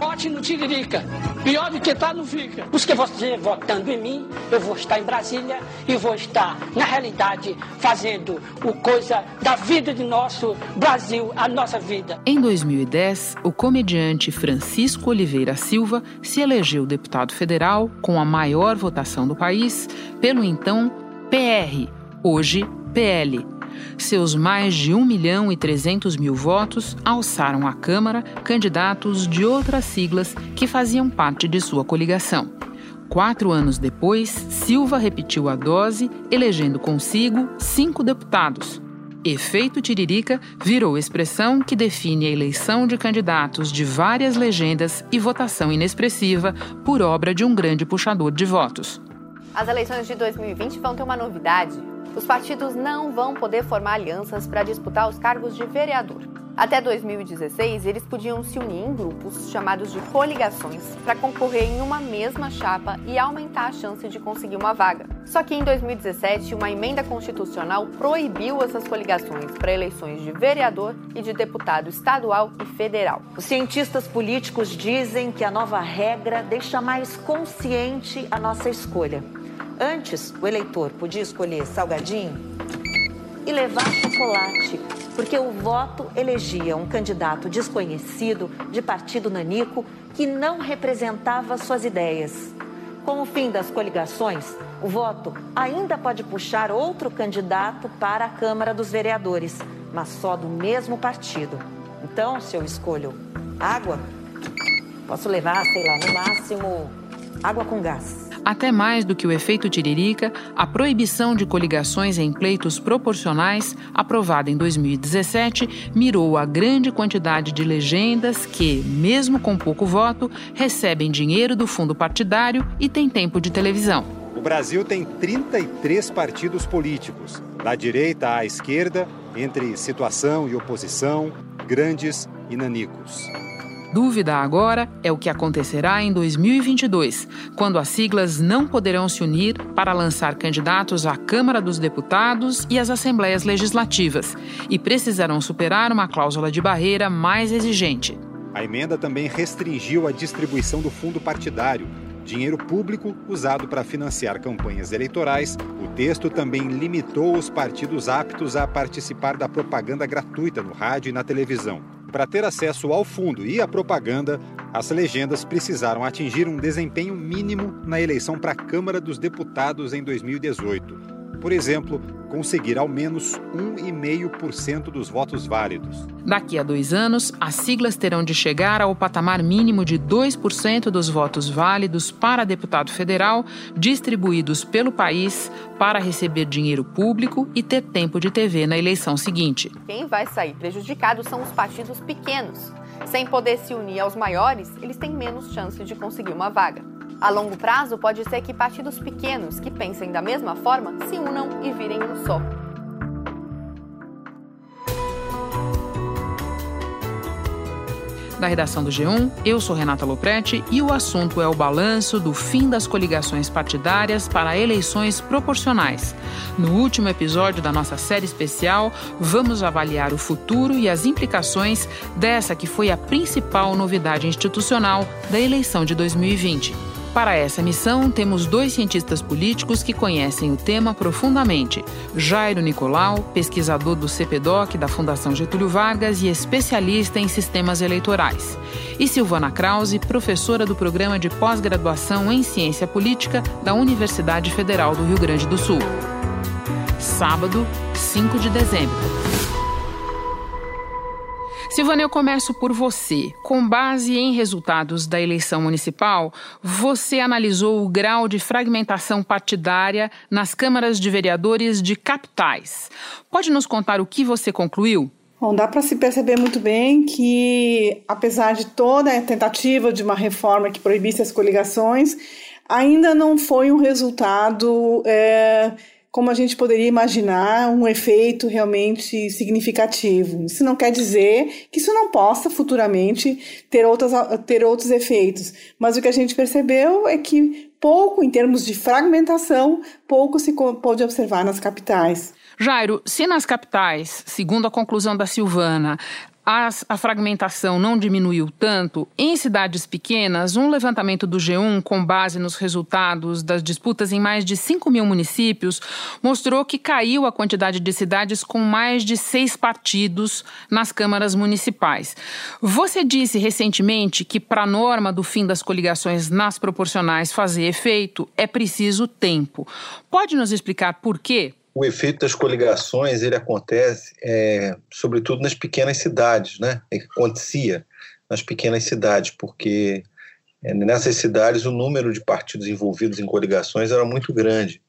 Vote no Tiririca. Pior do que tá, não fica. Porque você votando em mim, eu vou estar em Brasília e vou estar, na realidade, fazendo o coisa da vida de nosso Brasil, a nossa vida. Em 2010, o comediante Francisco Oliveira Silva se elegeu deputado federal com a maior votação do país pelo então PR, hoje PL seus mais de 1 milhão e 300 mil votos alçaram à Câmara candidatos de outras siglas que faziam parte de sua coligação. Quatro anos depois, Silva repetiu a dose, elegendo consigo cinco deputados. Efeito Tiririca virou expressão que define a eleição de candidatos de várias legendas e votação inexpressiva por obra de um grande puxador de votos. As eleições de 2020 vão ter uma novidade os partidos não vão poder formar alianças para disputar os cargos de vereador. Até 2016, eles podiam se unir em grupos chamados de coligações para concorrer em uma mesma chapa e aumentar a chance de conseguir uma vaga. Só que em 2017, uma emenda constitucional proibiu essas coligações para eleições de vereador e de deputado estadual e federal. Os cientistas políticos dizem que a nova regra deixa mais consciente a nossa escolha. Antes, o eleitor podia escolher salgadinho e levar chocolate, porque o voto elegia um candidato desconhecido de partido nanico que não representava suas ideias. Com o fim das coligações, o voto ainda pode puxar outro candidato para a Câmara dos Vereadores, mas só do mesmo partido. Então, se eu escolho água, posso levar, sei lá, no máximo água com gás. Até mais do que o efeito tiririca, a proibição de coligações em pleitos proporcionais, aprovada em 2017, mirou a grande quantidade de legendas que, mesmo com pouco voto, recebem dinheiro do fundo partidário e têm tempo de televisão. O Brasil tem 33 partidos políticos, da direita à esquerda, entre situação e oposição, grandes e nanicos. Dúvida agora é o que acontecerá em 2022, quando as siglas não poderão se unir para lançar candidatos à Câmara dos Deputados e às Assembleias Legislativas e precisarão superar uma cláusula de barreira mais exigente. A emenda também restringiu a distribuição do fundo partidário, dinheiro público usado para financiar campanhas eleitorais. O texto também limitou os partidos aptos a participar da propaganda gratuita no rádio e na televisão. Para ter acesso ao fundo e à propaganda, as legendas precisaram atingir um desempenho mínimo na eleição para a Câmara dos Deputados em 2018 por exemplo, conseguir ao menos 1,5% dos votos válidos. Daqui a dois anos, as siglas terão de chegar ao patamar mínimo de 2% dos votos válidos para deputado federal, distribuídos pelo país para receber dinheiro público e ter tempo de TV na eleição seguinte. Quem vai sair prejudicado são os partidos pequenos. Sem poder se unir aos maiores, eles têm menos chance de conseguir uma vaga. A longo prazo, pode ser que partidos pequenos que pensem da mesma forma se unam e virem um só. Da redação do G1, eu sou Renata Loprete e o assunto é o balanço do fim das coligações partidárias para eleições proporcionais. No último episódio da nossa série especial, vamos avaliar o futuro e as implicações dessa que foi a principal novidade institucional da eleição de 2020. Para essa missão, temos dois cientistas políticos que conhecem o tema profundamente: Jairo Nicolau, pesquisador do CPDOC da Fundação Getúlio Vargas e especialista em sistemas eleitorais, e Silvana Krause, professora do programa de pós-graduação em Ciência Política da Universidade Federal do Rio Grande do Sul. Sábado, 5 de dezembro. Silvana, eu começo por você. Com base em resultados da eleição municipal, você analisou o grau de fragmentação partidária nas câmaras de vereadores de capitais. Pode nos contar o que você concluiu? Bom, dá para se perceber muito bem que, apesar de toda a tentativa de uma reforma que proibisse as coligações, ainda não foi um resultado. É como a gente poderia imaginar um efeito realmente significativo. Isso não quer dizer que isso não possa futuramente ter, outras, ter outros efeitos, mas o que a gente percebeu é que pouco em termos de fragmentação, pouco se pôde observar nas capitais. Jairo, se nas capitais, segundo a conclusão da Silvana, a fragmentação não diminuiu tanto, em cidades pequenas, um levantamento do G1, com base nos resultados das disputas em mais de 5 mil municípios, mostrou que caiu a quantidade de cidades com mais de seis partidos nas câmaras municipais. Você disse recentemente que, para a norma do fim das coligações nas proporcionais fazer efeito, é preciso tempo. Pode nos explicar por quê? O efeito das coligações ele acontece é, sobretudo nas pequenas cidades, né? Acontecia nas pequenas cidades, porque é, nessas cidades o número de partidos envolvidos em coligações era muito grande.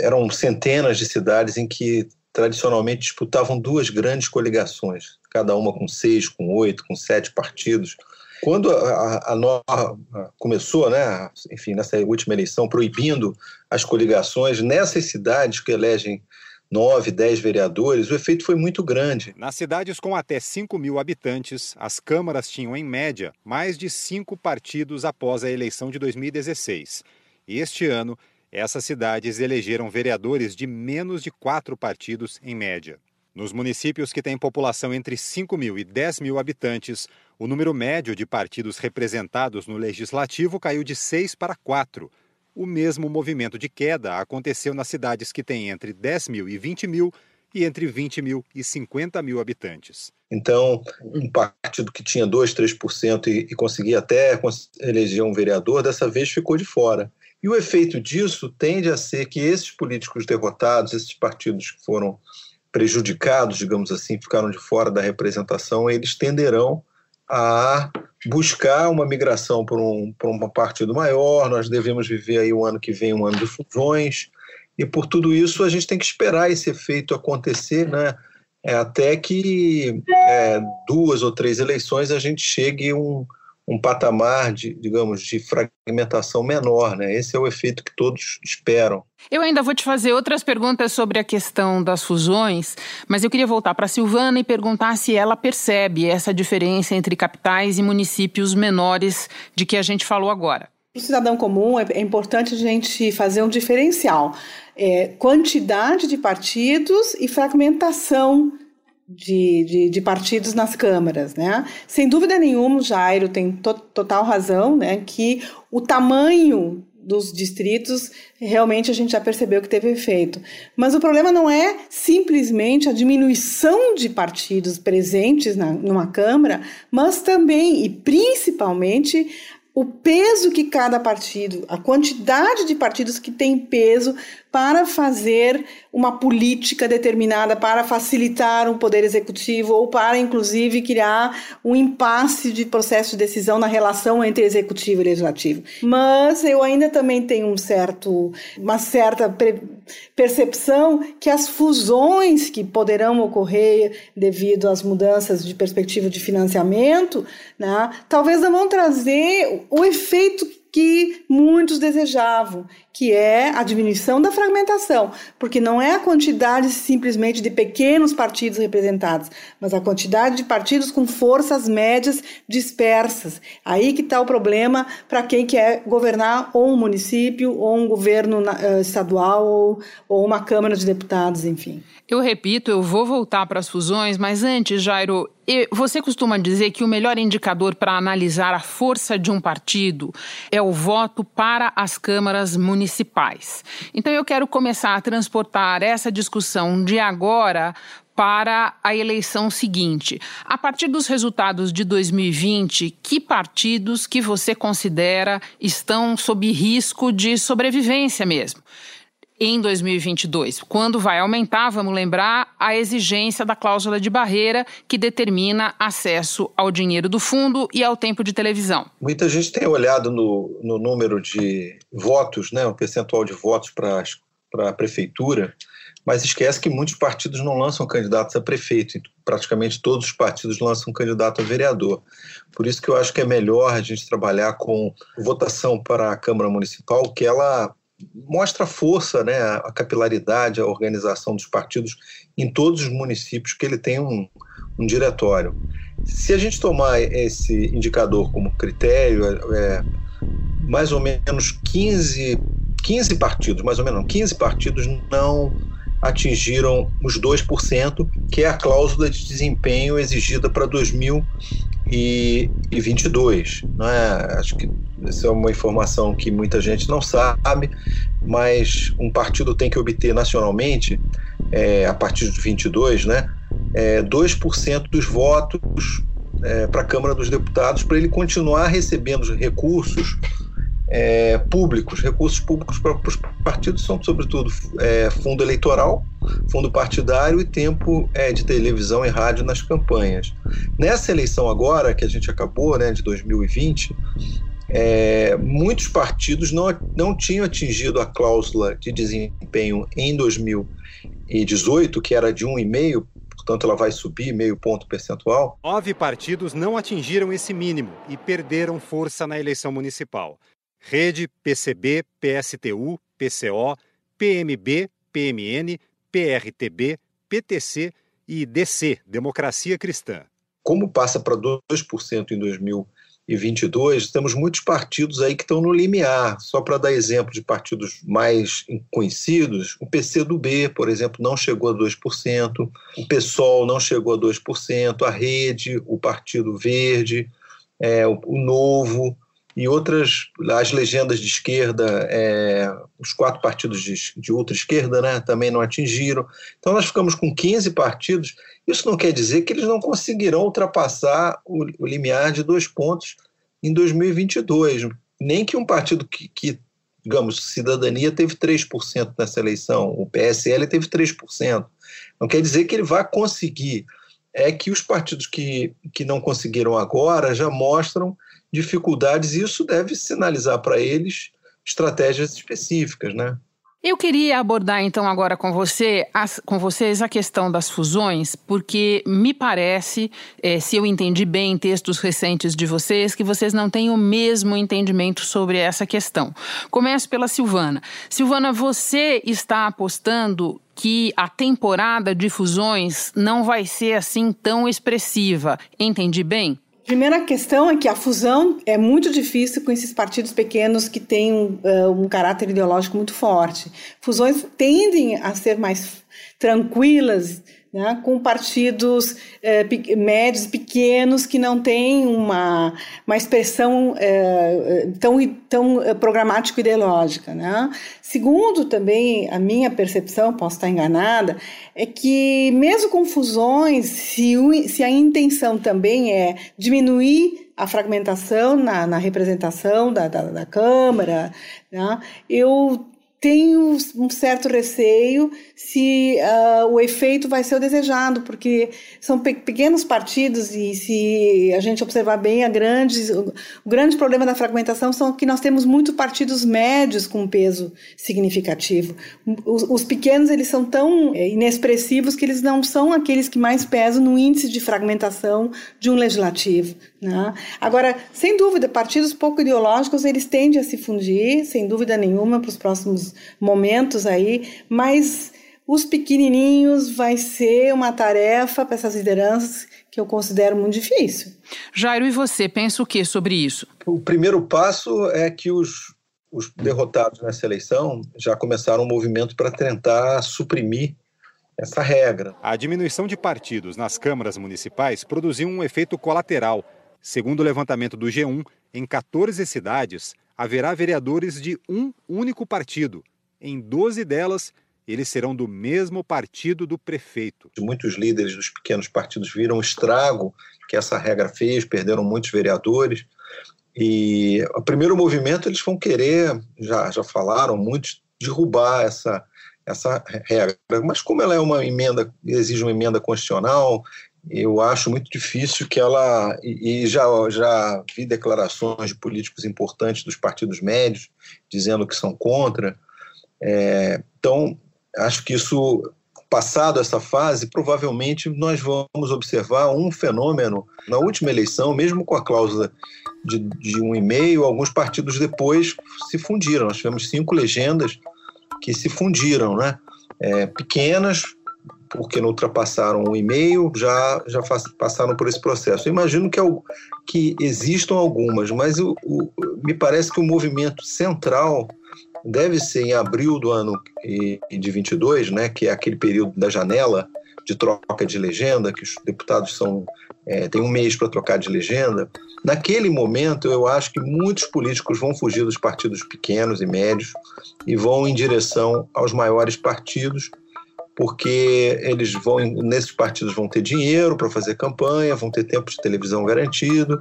Eram centenas de cidades em que tradicionalmente disputavam duas grandes coligações, cada uma com seis, com oito, com sete partidos. Quando a, a, norma começou, né, enfim, nessa última eleição, proibindo as coligações nessas cidades que elegem nove, dez vereadores, o efeito foi muito grande. Nas cidades com até 5 mil habitantes, as câmaras tinham, em média, mais de cinco partidos após a eleição de 2016. E este ano, essas cidades elegeram vereadores de menos de quatro partidos, em média. Nos municípios que têm população entre 5 mil e 10 mil habitantes, o número médio de partidos representados no legislativo caiu de 6 para 4. O mesmo movimento de queda aconteceu nas cidades que têm entre 10 mil e 20 mil e entre 20 mil e 50 mil habitantes. Então, um partido que tinha 2, 3% e, e conseguia até eleger um vereador, dessa vez ficou de fora. E o efeito disso tende a ser que esses políticos derrotados, esses partidos que foram prejudicados, digamos assim, ficaram de fora da representação, eles tenderão a buscar uma migração para um, um partido maior. Nós devemos viver aí o ano que vem um ano de fusões e por tudo isso a gente tem que esperar esse efeito acontecer, né? É, até que é, duas ou três eleições a gente chegue um, um patamar de, digamos, de fragmentação menor, né? Esse é o efeito que todos esperam. Eu ainda vou te fazer outras perguntas sobre a questão das fusões, mas eu queria voltar para a Silvana e perguntar se ela percebe essa diferença entre capitais e municípios menores de que a gente falou agora. Para o cidadão comum, é, é importante a gente fazer um diferencial. É, quantidade de partidos e fragmentação de, de, de, partidos nas câmaras, né? Sem dúvida nenhuma, Jairo tem to total razão, né? Que o tamanho dos distritos realmente a gente já percebeu que teve efeito. Mas o problema não é simplesmente a diminuição de partidos presentes na, numa Câmara, mas também e principalmente o peso que cada partido, a quantidade de partidos que tem peso para fazer uma política determinada, para facilitar um poder executivo ou para, inclusive, criar um impasse de processo de decisão na relação entre executivo e legislativo. Mas eu ainda também tenho um certo, uma certa percepção que as fusões que poderão ocorrer devido às mudanças de perspectiva de financiamento, né, talvez não vão trazer o efeito que muitos desejavam, que é a diminuição da fragmentação, porque não é a quantidade simplesmente de pequenos partidos representados, mas a quantidade de partidos com forças médias dispersas. Aí que está o problema para quem quer governar ou um município, ou um governo uh, estadual, ou, ou uma Câmara de Deputados, enfim. Eu repito, eu vou voltar para as fusões, mas antes, Jairo, você costuma dizer que o melhor indicador para analisar a força de um partido é o voto para as câmaras municipais. Então eu quero começar a transportar essa discussão de agora para a eleição seguinte. A partir dos resultados de 2020, que partidos que você considera estão sob risco de sobrevivência mesmo? Em 2022, quando vai aumentar, vamos lembrar, a exigência da cláusula de barreira que determina acesso ao dinheiro do fundo e ao tempo de televisão. Muita gente tem olhado no, no número de votos, né, o percentual de votos para a prefeitura, mas esquece que muitos partidos não lançam candidatos a prefeito, praticamente todos os partidos lançam candidato a vereador. Por isso que eu acho que é melhor a gente trabalhar com votação para a Câmara Municipal, que ela mostra a força, né, a capilaridade, a organização dos partidos em todos os municípios que ele tem um, um diretório. Se a gente tomar esse indicador como critério, é, mais ou menos 15, 15 partidos, mais ou menos 15 partidos não atingiram os 2%, que é a cláusula de desempenho exigida para 2022. Né? Acho que essa é uma informação que muita gente não sabe, mas um partido tem que obter nacionalmente, é, a partir de 22, né, é, 2% dos votos é, para a Câmara dos Deputados para ele continuar recebendo recursos é, públicos. Recursos públicos para os partidos são, sobretudo, é, fundo eleitoral, fundo partidário e tempo é, de televisão e rádio nas campanhas. Nessa eleição agora, que a gente acabou, né, de 2020, é, muitos partidos não, não tinham atingido a cláusula de desempenho em 2018, que era de 1,5%, portanto ela vai subir meio ponto percentual. Nove partidos não atingiram esse mínimo e perderam força na eleição municipal. Rede, PCB, PSTU, PCO, PMB, PMN, PRTB, PTC e DC, Democracia Cristã. Como passa para 2% em 2022, temos muitos partidos aí que estão no limiar. Só para dar exemplo de partidos mais conhecidos, o PCdoB, por exemplo, não chegou a 2%, o PSOL não chegou a 2%, a Rede, o Partido Verde, é, o Novo, e outras, as legendas de esquerda, é, os quatro partidos de, de ultra-esquerda né, também não atingiram. Então nós ficamos com 15 partidos. Isso não quer dizer que eles não conseguirão ultrapassar o, o limiar de dois pontos em 2022. Nem que um partido que, que digamos, Cidadania teve 3% nessa eleição, o PSL teve 3%. Não quer dizer que ele vai conseguir. É que os partidos que, que não conseguiram agora já mostram dificuldades, e isso deve sinalizar para eles estratégias específicas, né? Eu queria abordar então agora com você, as, com vocês a questão das fusões, porque me parece, é, se eu entendi bem em textos recentes de vocês, que vocês não têm o mesmo entendimento sobre essa questão. Começo pela Silvana. Silvana, você está apostando que a temporada de fusões não vai ser assim tão expressiva. Entendi bem? Primeira questão é que a fusão é muito difícil com esses partidos pequenos que têm um, uh, um caráter ideológico muito forte. Fusões tendem a ser mais tranquilas, né, com partidos eh, médios, pequenos, que não têm uma, uma expressão eh, tão, tão programático-ideológica. Né? Segundo, também, a minha percepção, posso estar enganada, é que, mesmo com fusões, se, se a intenção também é diminuir a fragmentação na, na representação da, da, da Câmara, né, eu tenho um certo receio se uh, o efeito vai ser o desejado, porque são pe pequenos partidos e se a gente observar bem, a grande, o, o grande problema da fragmentação são que nós temos muitos partidos médios com peso significativo. Os, os pequenos eles são tão é, inexpressivos que eles não são aqueles que mais pesam no índice de fragmentação de um legislativo. Né? Agora, sem dúvida, partidos pouco ideológicos eles tendem a se fundir, sem dúvida nenhuma, para os próximos momentos aí, mas os pequenininhos vai ser uma tarefa para essas lideranças que eu considero muito difícil. Jairo, e você pensa o que sobre isso? O primeiro passo é que os, os derrotados nessa eleição já começaram um movimento para tentar suprimir essa regra. A diminuição de partidos nas câmaras municipais produziu um efeito colateral. Segundo o levantamento do G1, em 14 cidades haverá vereadores de um único partido. Em 12 delas, eles serão do mesmo partido do prefeito. Muitos líderes dos pequenos partidos viram o estrago que essa regra fez, perderam muitos vereadores. E o primeiro movimento eles vão querer, já, já falaram muitos, derrubar essa, essa regra. Mas como ela é uma emenda, exige uma emenda constitucional, eu acho muito difícil que ela. E, já, já vi declarações de políticos importantes dos partidos médios dizendo que são contra. É, então, acho que isso, passado essa fase, provavelmente nós vamos observar um fenômeno. Na última eleição, mesmo com a cláusula de, de um e-mail, alguns partidos depois se fundiram. Nós tivemos cinco legendas que se fundiram, né? É, pequenas, porque não ultrapassaram o e-mail, já, já passaram por esse processo. Eu imagino que, que existam algumas, mas o, o, me parece que o movimento central deve ser em abril do ano de 22, né, que é aquele período da janela de troca de legenda, que os deputados são é, têm um mês para trocar de legenda. Naquele momento, eu acho que muitos políticos vão fugir dos partidos pequenos e médios e vão em direção aos maiores partidos porque eles vão nesses partidos vão ter dinheiro para fazer campanha, vão ter tempo de televisão garantido,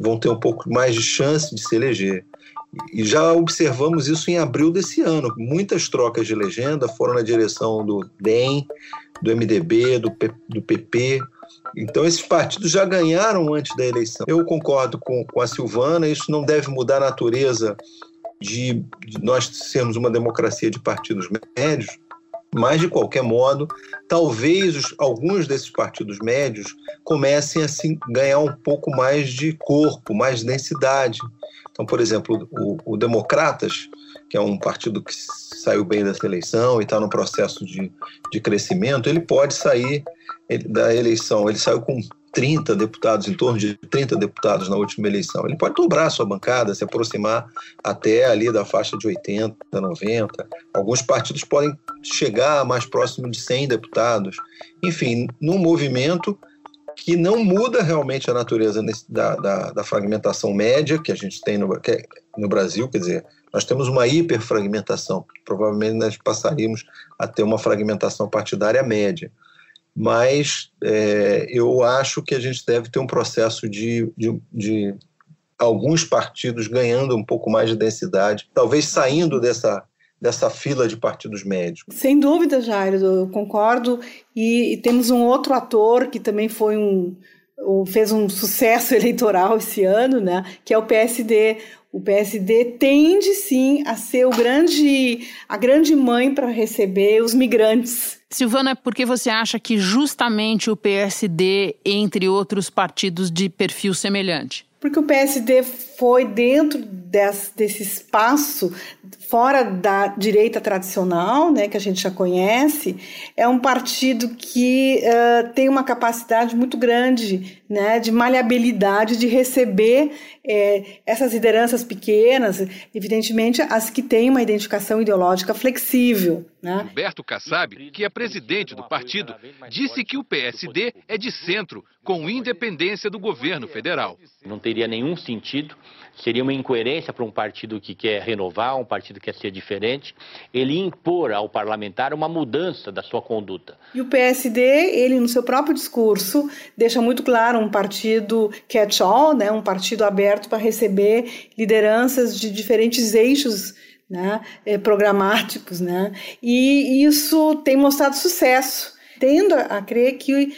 vão ter um pouco mais de chance de se eleger. E já observamos isso em abril desse ano. Muitas trocas de legenda foram na direção do DEM, do MDB, do, P, do PP. Então, esses partidos já ganharam antes da eleição. Eu concordo com, com a Silvana, isso não deve mudar a natureza de, de nós sermos uma democracia de partidos médios, mas, de qualquer modo, talvez os, alguns desses partidos médios comecem a assim, ganhar um pouco mais de corpo, mais densidade. Então, por exemplo, o, o Democratas, que é um partido que saiu bem dessa eleição e está no processo de, de crescimento, ele pode sair da eleição. Ele saiu com 30 deputados, em torno de 30 deputados na última eleição. Ele pode dobrar sua bancada, se aproximar até ali da faixa de 80, 90. Alguns partidos podem chegar mais próximo de 100 deputados. Enfim, num movimento que não muda realmente a natureza da, da, da fragmentação média que a gente tem no, é no Brasil, quer dizer, nós temos uma hiperfragmentação. Provavelmente nós passaríamos a ter uma fragmentação partidária média mas é, eu acho que a gente deve ter um processo de, de, de, alguns partidos ganhando um pouco mais de densidade, talvez saindo dessa, dessa fila de partidos médios. Sem dúvida, Jairo, eu concordo. E, e temos um outro ator que também foi um fez um sucesso eleitoral esse ano, né, que é o PSD. O PSD tende sim a ser o grande, a grande mãe para receber os migrantes. Silvana, por que você acha que justamente o PSD, entre outros partidos de perfil semelhante? Porque o PSD foi dentro desse, desse espaço fora da direita tradicional, né, que a gente já conhece, é um partido que uh, tem uma capacidade muito grande né, de maleabilidade, de receber é, essas lideranças pequenas, evidentemente as que têm uma identificação ideológica flexível. Né? Humberto Kassab, que é presidente do partido, disse que o PSD é de centro, com independência do governo federal. Não teria nenhum sentido seria uma incoerência para um partido que quer renovar, um partido que quer ser diferente, ele impor ao parlamentar uma mudança da sua conduta. E o PSD, ele no seu próprio discurso, deixa muito claro um partido catch-all, né, um partido aberto para receber lideranças de diferentes eixos né, eh, programáticos, né, e isso tem mostrado sucesso tendo a crer que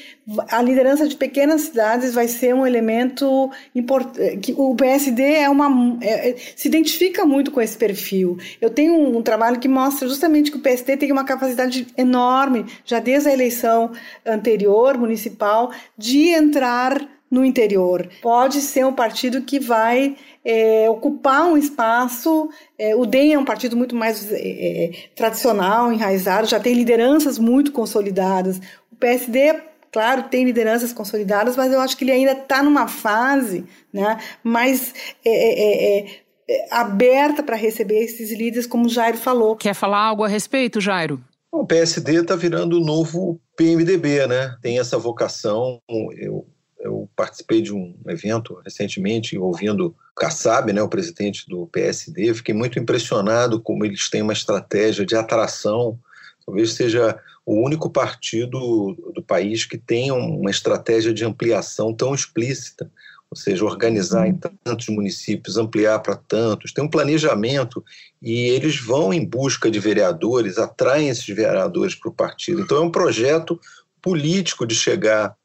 a liderança de pequenas cidades vai ser um elemento importante, que o PSD é uma, é, é, se identifica muito com esse perfil. Eu tenho um, um, trabalho que mostra justamente que o PSD tem uma capacidade enorme, já desde a eleição anterior, municipal, de entrar no interior. Pode ser um partido que vai é, ocupar um espaço. É, o DEM é um partido muito mais é, é, tradicional, enraizado, já tem lideranças muito consolidadas. O PSD, claro, tem lideranças consolidadas, mas eu acho que ele ainda está numa fase né, mais é, é, aberta para receber esses líderes, como o Jairo falou. Quer falar algo a respeito, Jairo? O PSD está virando o novo PMDB, né? Tem essa vocação. Eu eu participei de um evento recentemente envolvendo Kassab, né, o presidente do PSD. Fiquei muito impressionado como eles têm uma estratégia de atração. Talvez seja o único partido do país que tenha uma estratégia de ampliação tão explícita, ou seja, organizar em tantos municípios, ampliar para tantos, tem um planejamento e eles vão em busca de vereadores, atraem esses vereadores para o partido. Então é um projeto político de chegar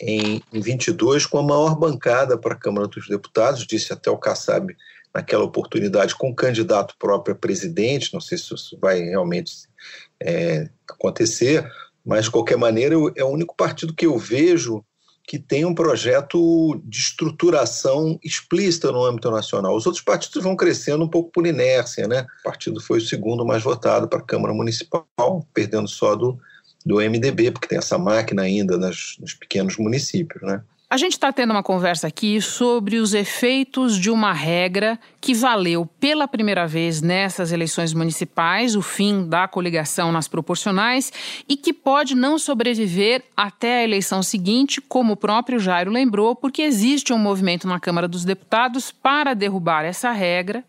em, em 22 com a maior bancada para a Câmara dos Deputados, disse até o Kassab naquela oportunidade, com o candidato próprio a presidente, não sei se isso vai realmente é, acontecer, mas de qualquer maneira é o único partido que eu vejo que tem um projeto de estruturação explícita no âmbito nacional. Os outros partidos vão crescendo um pouco por inércia, né? O partido foi o segundo mais votado para a Câmara Municipal, perdendo só do do MDB, porque tem essa máquina ainda nas, nos pequenos municípios, né? A gente está tendo uma conversa aqui sobre os efeitos de uma regra que valeu pela primeira vez nessas eleições municipais, o fim da coligação nas proporcionais, e que pode não sobreviver até a eleição seguinte, como o próprio Jairo lembrou, porque existe um movimento na Câmara dos Deputados para derrubar essa regra.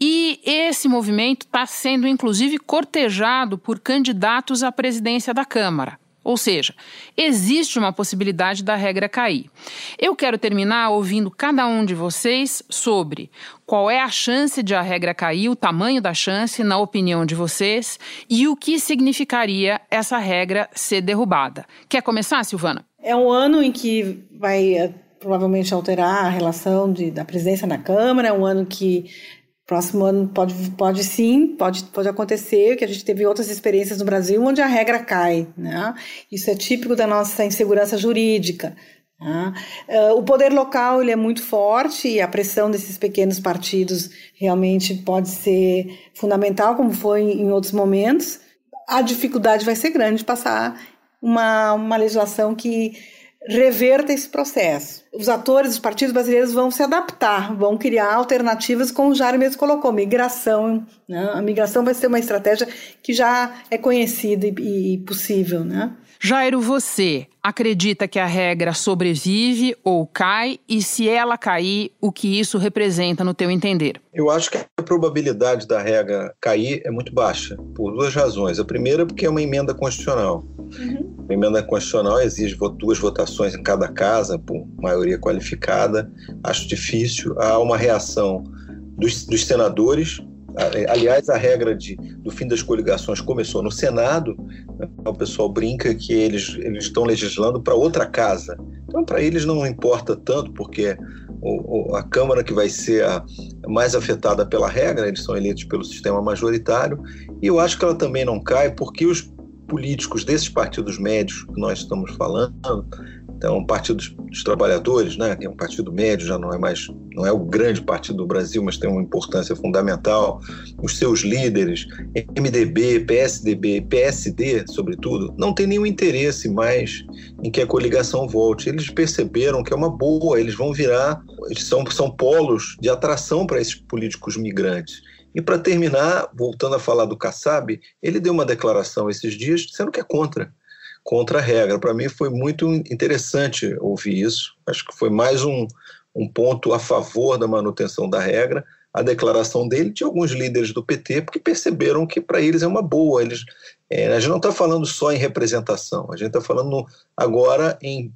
E esse movimento está sendo, inclusive, cortejado por candidatos à presidência da Câmara. Ou seja, existe uma possibilidade da regra cair. Eu quero terminar ouvindo cada um de vocês sobre qual é a chance de a regra cair, o tamanho da chance, na opinião de vocês, e o que significaria essa regra ser derrubada. Quer começar, Silvana? É um ano em que vai eh, provavelmente alterar a relação de, da presidência na Câmara, é um ano que Próximo ano pode, pode sim, pode, pode acontecer, que a gente teve outras experiências no Brasil onde a regra cai. Né? Isso é típico da nossa insegurança jurídica. Né? Uh, o poder local ele é muito forte e a pressão desses pequenos partidos realmente pode ser fundamental, como foi em outros momentos. A dificuldade vai ser grande de passar uma, uma legislação que reverta esse processo. Os atores, os partidos brasileiros vão se adaptar, vão criar alternativas, como o Jair mesmo colocou, migração. Né? A migração vai ser uma estratégia que já é conhecida e, e possível. Né? Jairo, você acredita que a regra sobrevive ou cai? E se ela cair, o que isso representa no teu entender? Eu acho que a probabilidade da regra cair é muito baixa, por duas razões. A primeira, porque é uma emenda constitucional. Uhum. A emenda constitucional exige duas votações em cada casa, por maioria qualificada. Acho difícil. Há uma reação dos, dos senadores, Aliás, a regra de, do fim das coligações começou no Senado. Né? O pessoal brinca que eles, eles estão legislando para outra casa. Então, para eles não importa tanto, porque o, o, a Câmara que vai ser a mais afetada pela regra, eles são eleitos pelo sistema majoritário. E eu acho que ela também não cai porque os políticos desses partidos médios que nós estamos falando então, o Partido dos Trabalhadores, né, que é um partido médio, já não é mais, não é o grande partido do Brasil, mas tem uma importância fundamental. Os seus líderes, MDB, PSDB, PSD, sobretudo, não tem nenhum interesse mais em que a coligação volte. Eles perceberam que é uma boa, eles vão virar, eles são, são polos de atração para esses políticos migrantes. E para terminar, voltando a falar do Kassab, ele deu uma declaração esses dias dizendo que é contra contra a regra. Para mim foi muito interessante ouvir isso. Acho que foi mais um, um ponto a favor da manutenção da regra. A declaração dele de alguns líderes do PT, porque perceberam que para eles é uma boa. Eles, é, a gente não está falando só em representação, a gente está falando agora em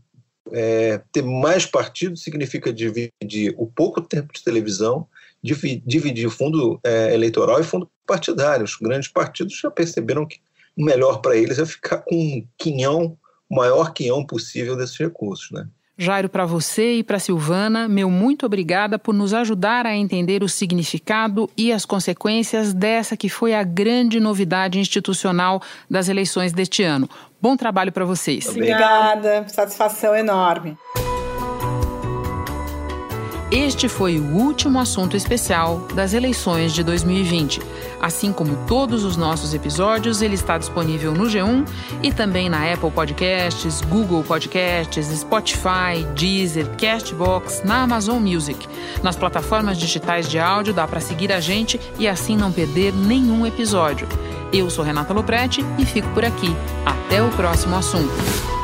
é, ter mais partidos significa dividir o pouco tempo de televisão, dividir fundo é, eleitoral e fundo partidário. Os grandes partidos já perceberam que o melhor para eles é ficar com um quinhão, o maior quinhão possível desses recursos, né? Jairo, para você e para Silvana, meu muito obrigada por nos ajudar a entender o significado e as consequências dessa que foi a grande novidade institucional das eleições deste ano. Bom trabalho para vocês. Obrigada, satisfação enorme. Este foi o último assunto especial das eleições de 2020. Assim como todos os nossos episódios, ele está disponível no G1 e também na Apple Podcasts, Google Podcasts, Spotify, Deezer, Castbox, na Amazon Music. Nas plataformas digitais de áudio dá para seguir a gente e assim não perder nenhum episódio. Eu sou Renata Loprete e fico por aqui. Até o próximo assunto.